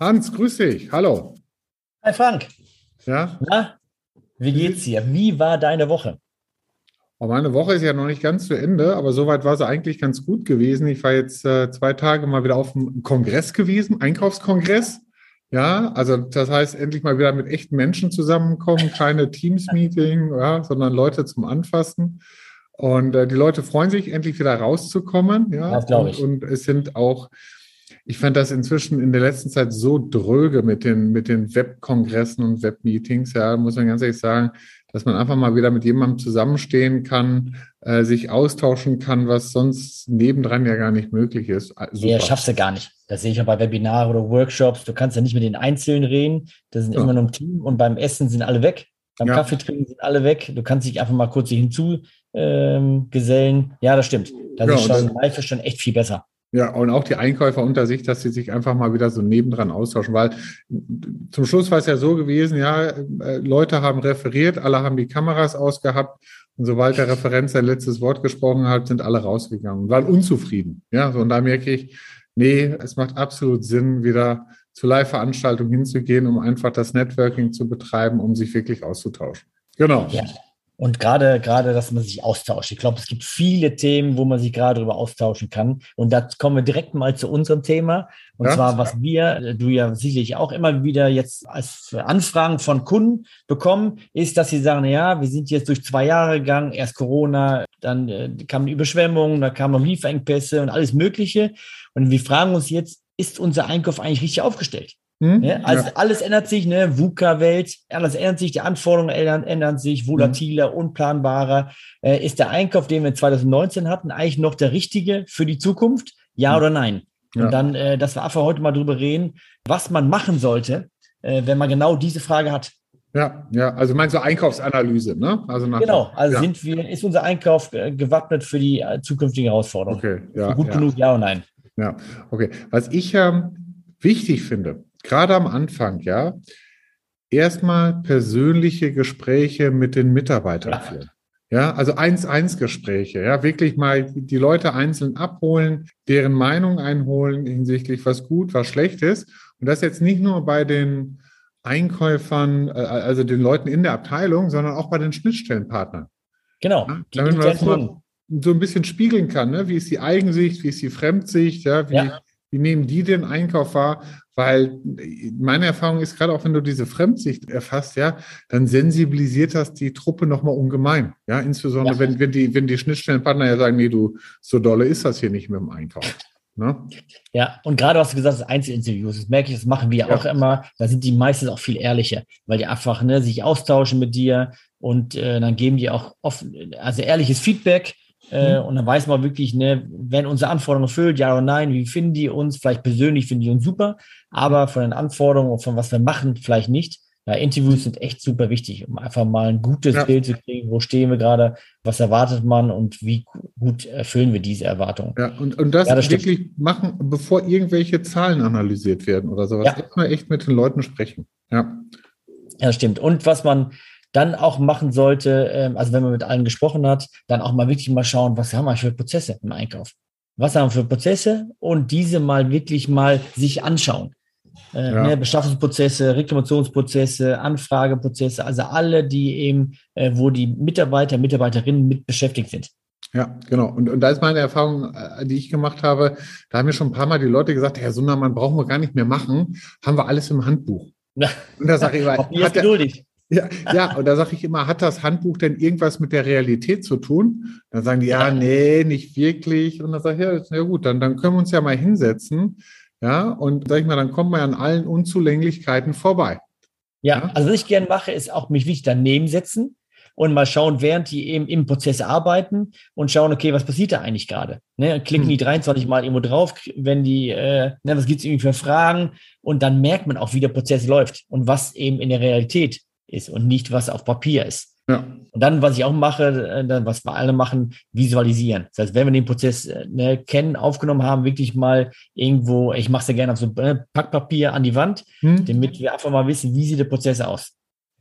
Hans, grüß dich. Hallo. Hi Frank. Ja? Na, wie geht's dir? Wie war deine Woche? Oh, meine Woche ist ja noch nicht ganz zu Ende, aber soweit war sie eigentlich ganz gut gewesen. Ich war jetzt äh, zwei Tage mal wieder auf einem Kongress gewesen, Einkaufskongress. Ja, also das heißt, endlich mal wieder mit echten Menschen zusammenkommen, keine Teams-Meeting, ja, sondern Leute zum Anfassen. Und äh, die Leute freuen sich, endlich wieder rauszukommen. Ja, das glaube ich. Und, und es sind auch ich fand das inzwischen in der letzten Zeit so dröge mit den, mit den Webkongressen und Webmeetings, ja, muss man ganz ehrlich sagen, dass man einfach mal wieder mit jemandem zusammenstehen kann, äh, sich austauschen kann, was sonst nebendran ja gar nicht möglich ist. Ah, super. Nee, schaffst du gar nicht. Das sehe ich ja bei Webinaren oder Workshops. Du kannst ja nicht mit den Einzelnen reden. Das sind ja. immer nur im Team und beim Essen sind alle weg. Beim ja. Kaffee trinken sind alle weg. Du kannst dich einfach mal kurz hinzugesellen. Ähm, ja, das stimmt. Das ja, ist schon live ist schon echt viel besser. Ja, und auch die Einkäufer unter sich, dass sie sich einfach mal wieder so nebendran austauschen, weil zum Schluss war es ja so gewesen, ja, äh, Leute haben referiert, alle haben die Kameras ausgehabt und sobald der Referent sein letztes Wort gesprochen hat, sind alle rausgegangen, waren unzufrieden. Ja, so, und da merke ich, nee, es macht absolut Sinn, wieder zu Live-Veranstaltungen hinzugehen, um einfach das Networking zu betreiben, um sich wirklich auszutauschen. Genau. Ja. Und gerade, gerade, dass man sich austauscht. Ich glaube, es gibt viele Themen, wo man sich gerade darüber austauschen kann. Und da kommen wir direkt mal zu unserem Thema. Und ja. zwar, was wir, du ja sicherlich auch immer wieder jetzt als Anfragen von Kunden bekommen, ist, dass sie sagen, ja, wir sind jetzt durch zwei Jahre gegangen, erst Corona, dann äh, kamen Überschwemmungen, da kamen Lieferengpässe und alles Mögliche. Und wir fragen uns jetzt, ist unser Einkauf eigentlich richtig aufgestellt? Hm? Ne? Also ja. alles ändert sich, ne? VUCA-Welt, alles ändert sich, die Anforderungen ändern, ändern sich, volatiler, hm. unplanbarer. Äh, ist der Einkauf, den wir 2019 hatten, eigentlich noch der richtige für die Zukunft? Ja hm. oder nein? Ja. Und dann, äh, dass wir einfach heute mal drüber reden, was man machen sollte, äh, wenn man genau diese Frage hat. Ja, ja, also meinst du Einkaufsanalyse, ne? Also nach genau, also ja. sind wir, ist unser Einkauf äh, gewappnet für die äh, zukünftigen Herausforderungen? Okay, ja. Gut genug, ja oder nein? Ja, okay. Was ich ähm, wichtig finde, gerade am Anfang, ja, erstmal persönliche Gespräche mit den Mitarbeitern führen. Ja, also Eins-Eins-Gespräche, ja, wirklich mal die Leute einzeln abholen, deren Meinung einholen hinsichtlich was gut, was schlecht ist. Und das jetzt nicht nur bei den Einkäufern, äh, also den Leuten in der Abteilung, sondern auch bei den Schnittstellenpartnern. Genau. Ja, damit man das mal so ein bisschen spiegeln kann, ne? wie ist die Eigensicht, wie ist die Fremdsicht, ja, wie, ja. Wie nehmen die den Einkauf wahr? Weil meine Erfahrung ist, gerade auch wenn du diese Fremdsicht erfasst, ja, dann sensibilisiert das die Truppe nochmal ungemein. Ja, insbesondere ja. Wenn, wenn die, wenn die Schnittstellenpartner ja sagen, nee, du, so dolle ist das hier nicht mit dem Einkauf. Ne? Ja, und gerade was du gesagt hast, Einzelinterviews, das merke ich, das machen wir ja. auch immer. Da sind die meistens auch viel ehrlicher, weil die einfach ne, sich austauschen mit dir und äh, dann geben die auch oft, also ehrliches Feedback äh, mhm. und dann weiß man wirklich, ne, wenn unsere Anforderungen erfüllt, ja oder nein, wie finden die uns? Vielleicht persönlich finden die uns super, aber von den Anforderungen und von was wir machen, vielleicht nicht. Ja, Interviews sind echt super wichtig, um einfach mal ein gutes ja. Bild zu kriegen, wo stehen wir gerade, was erwartet man und wie gut erfüllen wir diese Erwartungen. Ja, und, und das, ja, das wirklich stimmt. machen, bevor irgendwelche Zahlen analysiert werden oder sowas. Ja. Erstmal echt mit den Leuten sprechen. Ja. Ja, stimmt. Und was man dann auch machen sollte, ähm, also wenn man mit allen gesprochen hat, dann auch mal wirklich mal schauen, was haben wir für Prozesse im Einkauf? Was haben wir für Prozesse? Und diese mal wirklich mal sich anschauen. Äh, ja. ne, Beschaffungsprozesse, Reklamationsprozesse, Anfrageprozesse, also alle, die eben, äh, wo die Mitarbeiter, Mitarbeiterinnen mit beschäftigt sind. Ja, genau. Und, und da ist meine Erfahrung, äh, die ich gemacht habe, da haben mir schon ein paar Mal die Leute gesagt, Herr Sundermann, brauchen wir gar nicht mehr machen, haben wir alles im Handbuch. Und da sage ich immer, hat geduldig. Ja, ja, und da sage ich immer, hat das Handbuch denn irgendwas mit der Realität zu tun? Dann sagen die, ja, nee, nicht wirklich. Und dann sage ich, ja, ja gut, dann, dann können wir uns ja mal hinsetzen. Ja, und sag ich mal, dann kommt man an allen Unzulänglichkeiten vorbei. Ja, ja? also was ich gerne mache, ist auch mich wichtig daneben setzen und mal schauen, während die eben im Prozess arbeiten und schauen, okay, was passiert da eigentlich gerade? Ne, klicken die 23 hm. Mal irgendwo drauf, wenn die, äh, ne, was gibt's irgendwie für Fragen? Und dann merkt man auch, wie der Prozess läuft und was eben in der Realität ist und nicht, was auf Papier ist. Ja. Und dann, was ich auch mache, äh, was wir alle machen, visualisieren. Das heißt, wenn wir den Prozess äh, ne, kennen, aufgenommen haben, wirklich mal irgendwo, ich mache es ja gerne auf so äh, Packpapier an die Wand, hm. damit wir einfach mal wissen, wie sieht der Prozess aus.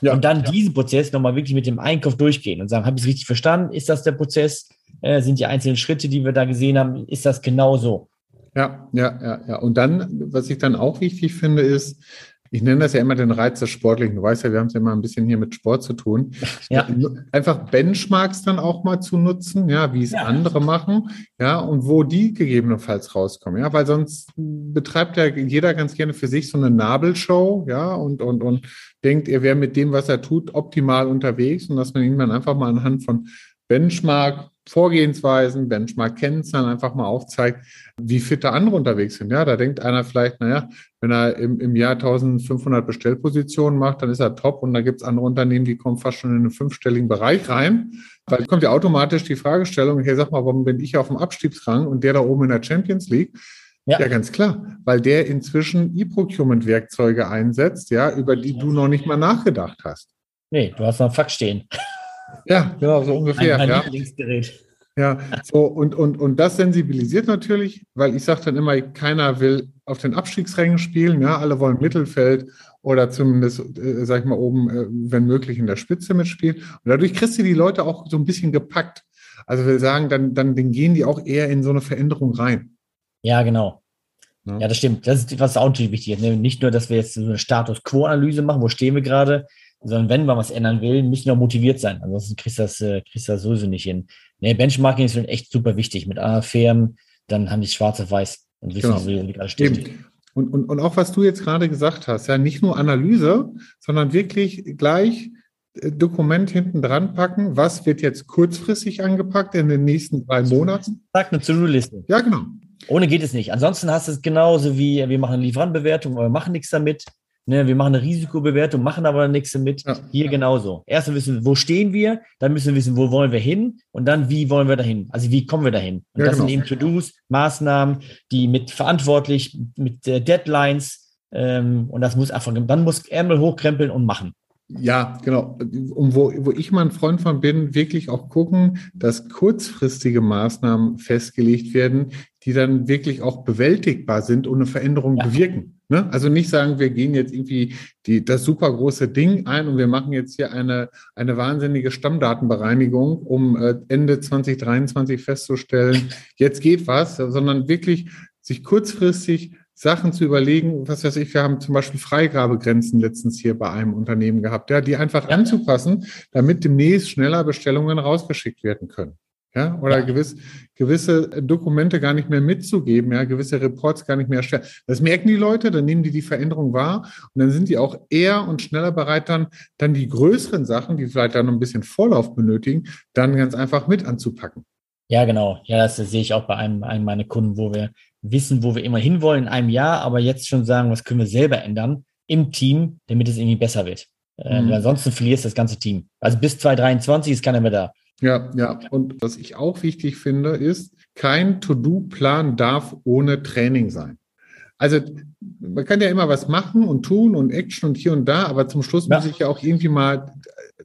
Ja. Und dann diesen Prozess nochmal wirklich mit dem Einkauf durchgehen und sagen, habe ich es richtig verstanden? Ist das der Prozess? Äh, sind die einzelnen Schritte, die wir da gesehen haben, ist das genau so? Ja, ja, ja, ja. Und dann, was ich dann auch wichtig finde, ist, ich nenne das ja immer den Reiz des Sportlichen. Du weißt ja, wir haben es ja immer ein bisschen hier mit Sport zu tun. Ja. Einfach Benchmarks dann auch mal zu nutzen, ja, wie es ja. andere machen, ja, und wo die gegebenenfalls rauskommen, ja, weil sonst betreibt ja jeder ganz gerne für sich so eine Nabelshow, ja, und, und, und denkt, er wäre mit dem, was er tut, optimal unterwegs und dass man ihn dann einfach mal anhand von Benchmark Vorgehensweisen, Benchmark-Kennzahlen einfach mal aufzeigt, wie fit da andere unterwegs sind. Ja, da denkt einer vielleicht, naja, wenn er im, im Jahr 1500 Bestellpositionen macht, dann ist er top und da gibt es andere Unternehmen, die kommen fast schon in einen fünfstelligen Bereich rein. Weil kommt ja automatisch die Fragestellung, hey, sag mal, warum bin ich auf dem Abstiegsrang und der da oben in der Champions League? Ja. ja, ganz klar, weil der inzwischen E-Procurement-Werkzeuge einsetzt, ja, über die du noch nicht mal nachgedacht hast. Nee, du hast noch einen Fakt stehen. Ja, genau, so ungefähr. Mein ja. Lieblingsgerät. Ja, so und, und, und das sensibilisiert natürlich, weil ich sage dann immer, keiner will auf den Abstiegsrängen spielen, ja, alle wollen Mittelfeld oder zumindest, äh, sag ich mal, oben, äh, wenn möglich, in der Spitze mitspielen. Und dadurch kriegst du die Leute auch so ein bisschen gepackt. Also wir sagen, dann, dann, dann gehen die auch eher in so eine Veränderung rein. Ja, genau. Ja, ja das stimmt. Das ist, was auch natürlich wichtig ist. Ne? Nicht nur, dass wir jetzt so eine Status-Quo-Analyse machen, wo stehen wir gerade, sondern wenn man was ändern will, müssen wir motiviert sein. Ansonsten kriegst du das, äh, kriegst das sowieso nicht hin. Nee, Benchmarking ist echt super wichtig. Mit anderen Firmen, dann haben die schwarz auf weiß und wissen, genau. wie alles steht. Und, und, und auch was du jetzt gerade gesagt hast, ja, nicht nur Analyse, sondern wirklich gleich äh, Dokument hinten dran packen, was wird jetzt kurzfristig angepackt in den nächsten drei Monaten? Sag eine To-Do-Liste. Ja, genau. Ohne geht es nicht. Ansonsten hast du es genauso wie, wir machen Lieferantenbewertung, aber wir machen nichts damit. Ne, wir machen eine Risikobewertung, machen aber nichts damit. Ja. Hier genauso. Erst wissen, wo stehen wir, dann müssen wir wissen, wo wollen wir hin und dann, wie wollen wir dahin? Also, wie kommen wir dahin? Und ja, das genau. sind eben To-Dos, Maßnahmen, die mit verantwortlich, mit Deadlines, ähm, und das muss einfach, dann muss Ärmel hochkrempeln und machen. Ja, genau. Und wo, wo ich mal ein Freund von bin, wirklich auch gucken, dass kurzfristige Maßnahmen festgelegt werden, die dann wirklich auch bewältigbar sind und eine Veränderung ja. bewirken. Ne? Also nicht sagen, wir gehen jetzt irgendwie die, das super große Ding ein und wir machen jetzt hier eine, eine wahnsinnige Stammdatenbereinigung, um äh, Ende 2023 festzustellen, jetzt geht was, sondern wirklich sich kurzfristig Sachen zu überlegen, was weiß ich, wir haben zum Beispiel Freigabegrenzen letztens hier bei einem Unternehmen gehabt, ja, die einfach anzupassen, damit demnächst schneller Bestellungen rausgeschickt werden können. Ja, oder ja. Gewiss, gewisse Dokumente gar nicht mehr mitzugeben, ja, gewisse Reports gar nicht mehr erstellen. Das merken die Leute, dann nehmen die die Veränderung wahr und dann sind die auch eher und schneller bereit, dann, dann die größeren Sachen, die vielleicht dann noch ein bisschen Vorlauf benötigen, dann ganz einfach mit anzupacken. Ja, genau. Ja, das sehe ich auch bei einem, einem meiner Kunden, wo wir wissen, wo wir immer hinwollen in einem Jahr, aber jetzt schon sagen, was können wir selber ändern im Team, damit es irgendwie besser wird. Äh, mhm. ansonsten verlierst das ganze Team. Also bis 2023 ist keiner mehr da. Ja, ja. Und was ich auch wichtig finde, ist, kein To-Do-Plan darf ohne Training sein. Also man kann ja immer was machen und tun und Action und hier und da, aber zum Schluss ja. muss ich ja auch irgendwie mal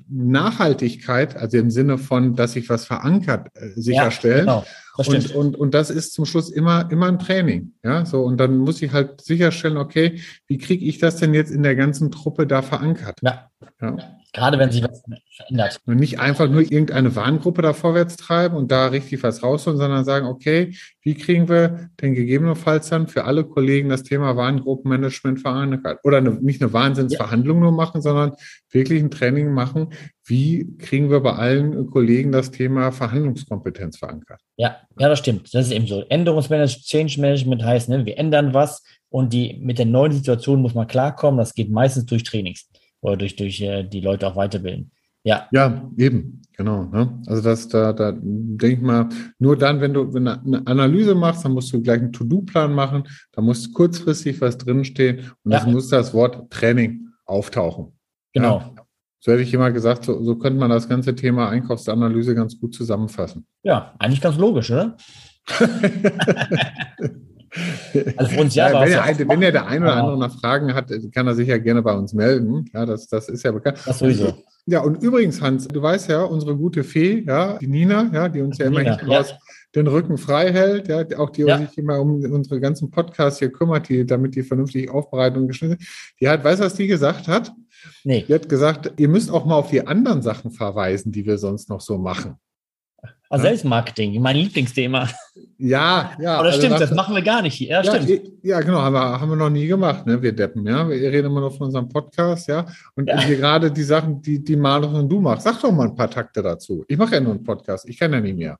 Nachhaltigkeit, also im Sinne von, dass sich was verankert, äh, sicherstellen. Ja, genau. Und, und, und das ist zum Schluss immer, immer ein Training. Ja, so. Und dann muss ich halt sicherstellen, okay, wie kriege ich das denn jetzt in der ganzen Truppe da verankert? Ja. ja. Gerade wenn sich was verändert. Und nicht einfach nur irgendeine Warngruppe da vorwärts treiben und da richtig was rausholen, sondern sagen, okay, wie kriegen wir denn gegebenenfalls dann für alle Kollegen das Thema Warngruppenmanagement verankert? Oder eine, nicht eine Wahnsinnsverhandlung ja. nur machen, sondern wirklich ein Training machen. Wie kriegen wir bei allen Kollegen das Thema Verhandlungskompetenz verankert? Ja, ja, das stimmt. Das ist eben so. Änderungsmanagement, Change Management heißt, ne, wir ändern was und die, mit der neuen Situation muss man klarkommen. Das geht meistens durch Trainings oder durch, durch äh, die Leute auch weiterbilden. Ja. Ja, eben, genau. Ne? Also das, da, da denke ich mal, nur dann, wenn du wenn eine Analyse machst, dann musst du gleich einen To-Do-Plan machen, da muss kurzfristig was drinstehen und ja. es muss das Wort Training auftauchen. Genau. Ja? So hätte ich immer gesagt, so, so könnte man das ganze Thema Einkaufsanalyse ganz gut zusammenfassen. Ja, eigentlich ganz logisch, oder? Also uns ja. ja wenn, er, wenn er der ein oder andere noch Fragen hat, kann er sich ja gerne bei uns melden. Ja, das, das ist ja bekannt. Das sowieso. Ja, und übrigens, Hans, du weißt ja, unsere gute Fee, ja, die Nina, ja, die uns ja immer hinten raus den Rücken frei hält, ja, auch die Ja. sich immer um unsere ganzen Podcasts hier kümmert, die, damit die vernünftig aufbereitet und geschnitten sind. Die hat, weißt du, was die gesagt hat? Nee. Die hat gesagt, ihr müsst auch mal auf die anderen Sachen verweisen, die wir sonst noch so machen. Also Ja. Selbstmarketing, mein Lieblingsthema. Ja, ja. Aber das also stimmt, nach- das machen wir gar nicht hier. Ja, Ja, stimmt. ja, genau, haben wir, haben wir noch nie gemacht, ne? Wir Deppen, ja. Wir reden immer nur von unserem Podcast, ja. Und Ja. hier gerade die Sachen, die, die Malus und du machst, sag doch mal ein paar Takte dazu. Ich mache ja nur einen Podcast, ich kann ja nicht mehr.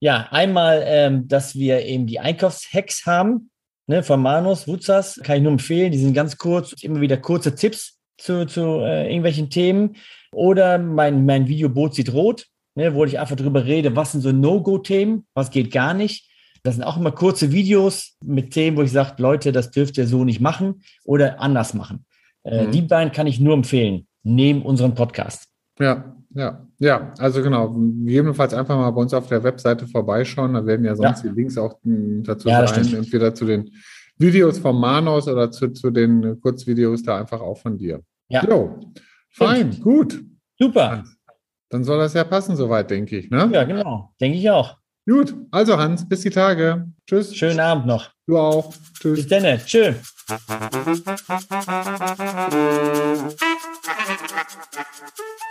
Ja, einmal, ähm, dass wir eben die Einkaufshacks haben, ne, von Manus, Wutzas, kann ich nur empfehlen. Die sind ganz kurz, immer wieder kurze Tipps zu, zu äh, irgendwelchen Themen. Oder mein, mein Video Boot sieht rot, ne, wo ich einfach drüber rede, was sind so No-Go-Themen, was geht gar nicht. Das sind auch immer kurze Videos mit Themen, wo ich sage, Leute, das dürft ihr so nicht machen oder anders machen. Äh, Mhm. Die beiden kann ich nur empfehlen, neben unserem Podcast. Ja, ja, ja. Also genau, gegebenenfalls einfach mal bei uns auf der Webseite vorbeischauen. Da werden ja sonst Ja. die Links auch mh, dazu Ja, sein, entweder zu den Videos vom Manos oder zu, zu den Kurzvideos da einfach auch von dir. Ja, Jo, fein, gut. super. Dann soll das ja passen soweit, denke ich. Ne? Ja, genau. Denke ich auch. Gut, also Hans, bis die Tage. Tschüss. Schönen Abend noch. Du auch. Tschüss. Bis dann. Tschö.